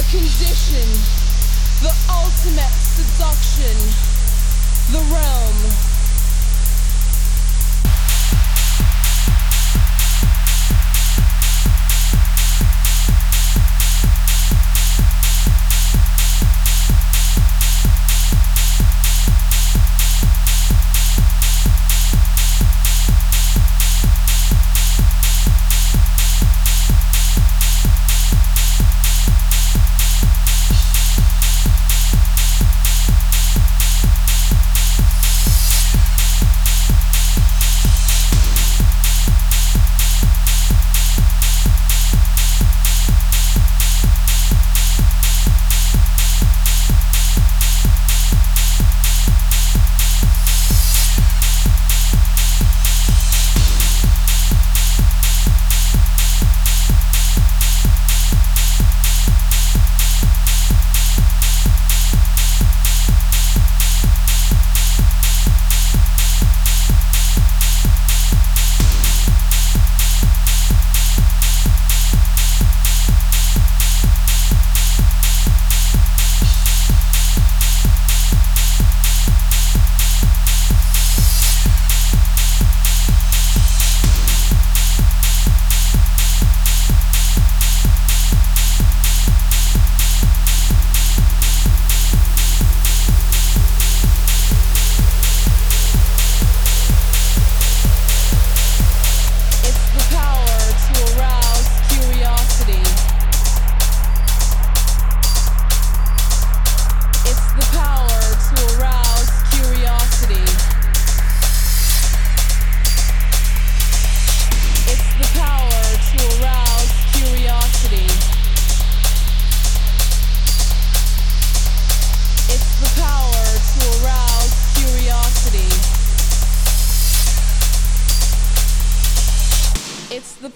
a condition, the ultimate seduction, the realm. Curiosity. the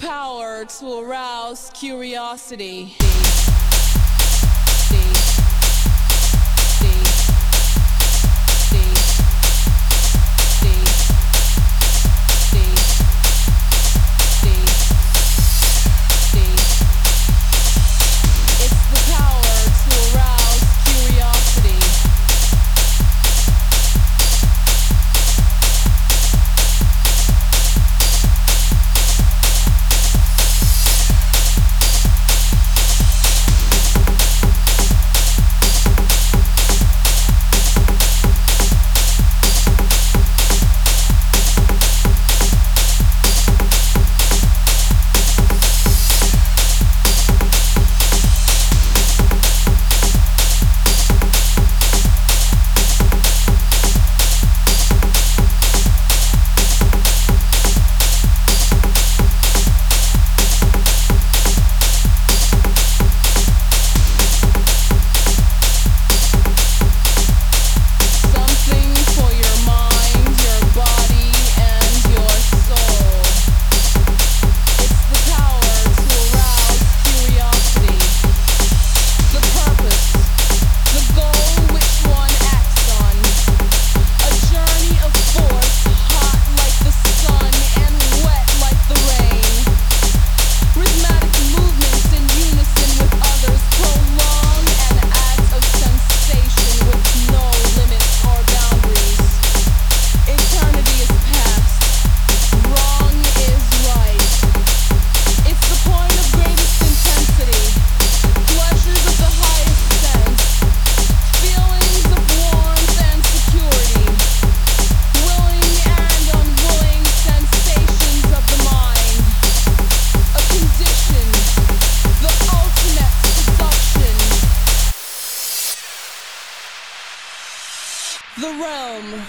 realm